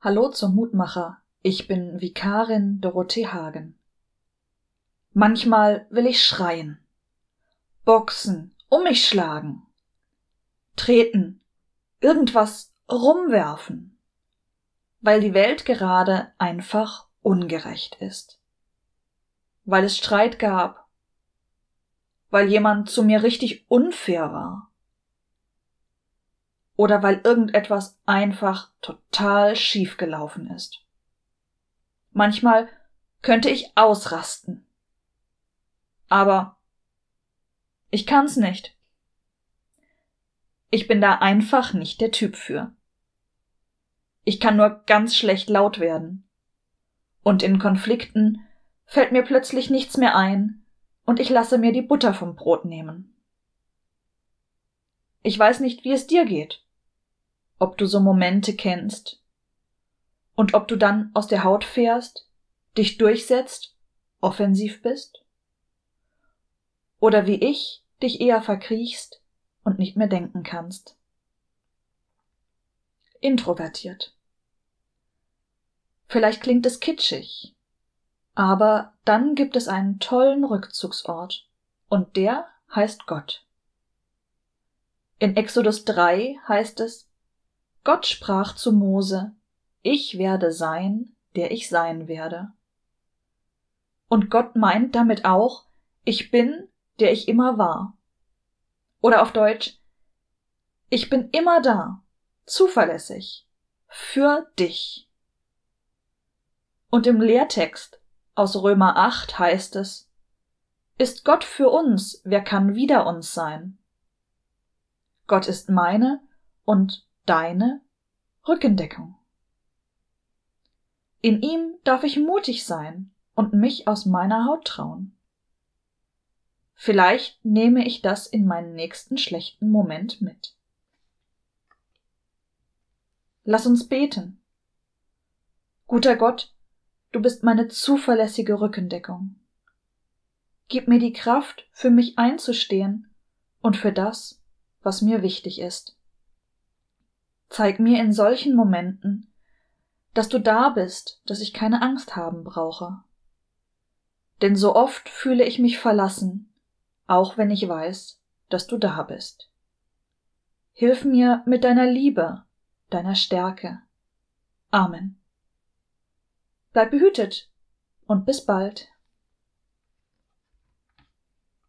Hallo zum Mutmacher. Ich bin Vikarin Dorothee Hagen. Manchmal will ich schreien, boxen, um mich schlagen, treten, irgendwas rumwerfen, weil die Welt gerade einfach ungerecht ist, weil es Streit gab, weil jemand zu mir richtig unfair war oder weil irgendetwas einfach total schief gelaufen ist. Manchmal könnte ich ausrasten. Aber ich kann's nicht. Ich bin da einfach nicht der Typ für. Ich kann nur ganz schlecht laut werden. Und in Konflikten fällt mir plötzlich nichts mehr ein und ich lasse mir die Butter vom Brot nehmen. Ich weiß nicht, wie es dir geht ob du so Momente kennst und ob du dann aus der Haut fährst, dich durchsetzt, offensiv bist? Oder wie ich dich eher verkriechst und nicht mehr denken kannst? Introvertiert. Vielleicht klingt es kitschig, aber dann gibt es einen tollen Rückzugsort und der heißt Gott. In Exodus 3 heißt es, Gott sprach zu Mose, ich werde sein, der ich sein werde. Und Gott meint damit auch, ich bin, der ich immer war. Oder auf Deutsch, ich bin immer da, zuverlässig, für dich. Und im Lehrtext aus Römer 8 heißt es, ist Gott für uns, wer kann wider uns sein? Gott ist meine und deine Rückendeckung. In ihm darf ich mutig sein und mich aus meiner Haut trauen. Vielleicht nehme ich das in meinen nächsten schlechten Moment mit. Lass uns beten. Guter Gott, du bist meine zuverlässige Rückendeckung. Gib mir die Kraft, für mich einzustehen und für das, was mir wichtig ist. Zeig mir in solchen Momenten, dass du da bist, dass ich keine Angst haben brauche. Denn so oft fühle ich mich verlassen, auch wenn ich weiß, dass du da bist. Hilf mir mit deiner Liebe, deiner Stärke. Amen. Bleib behütet und bis bald.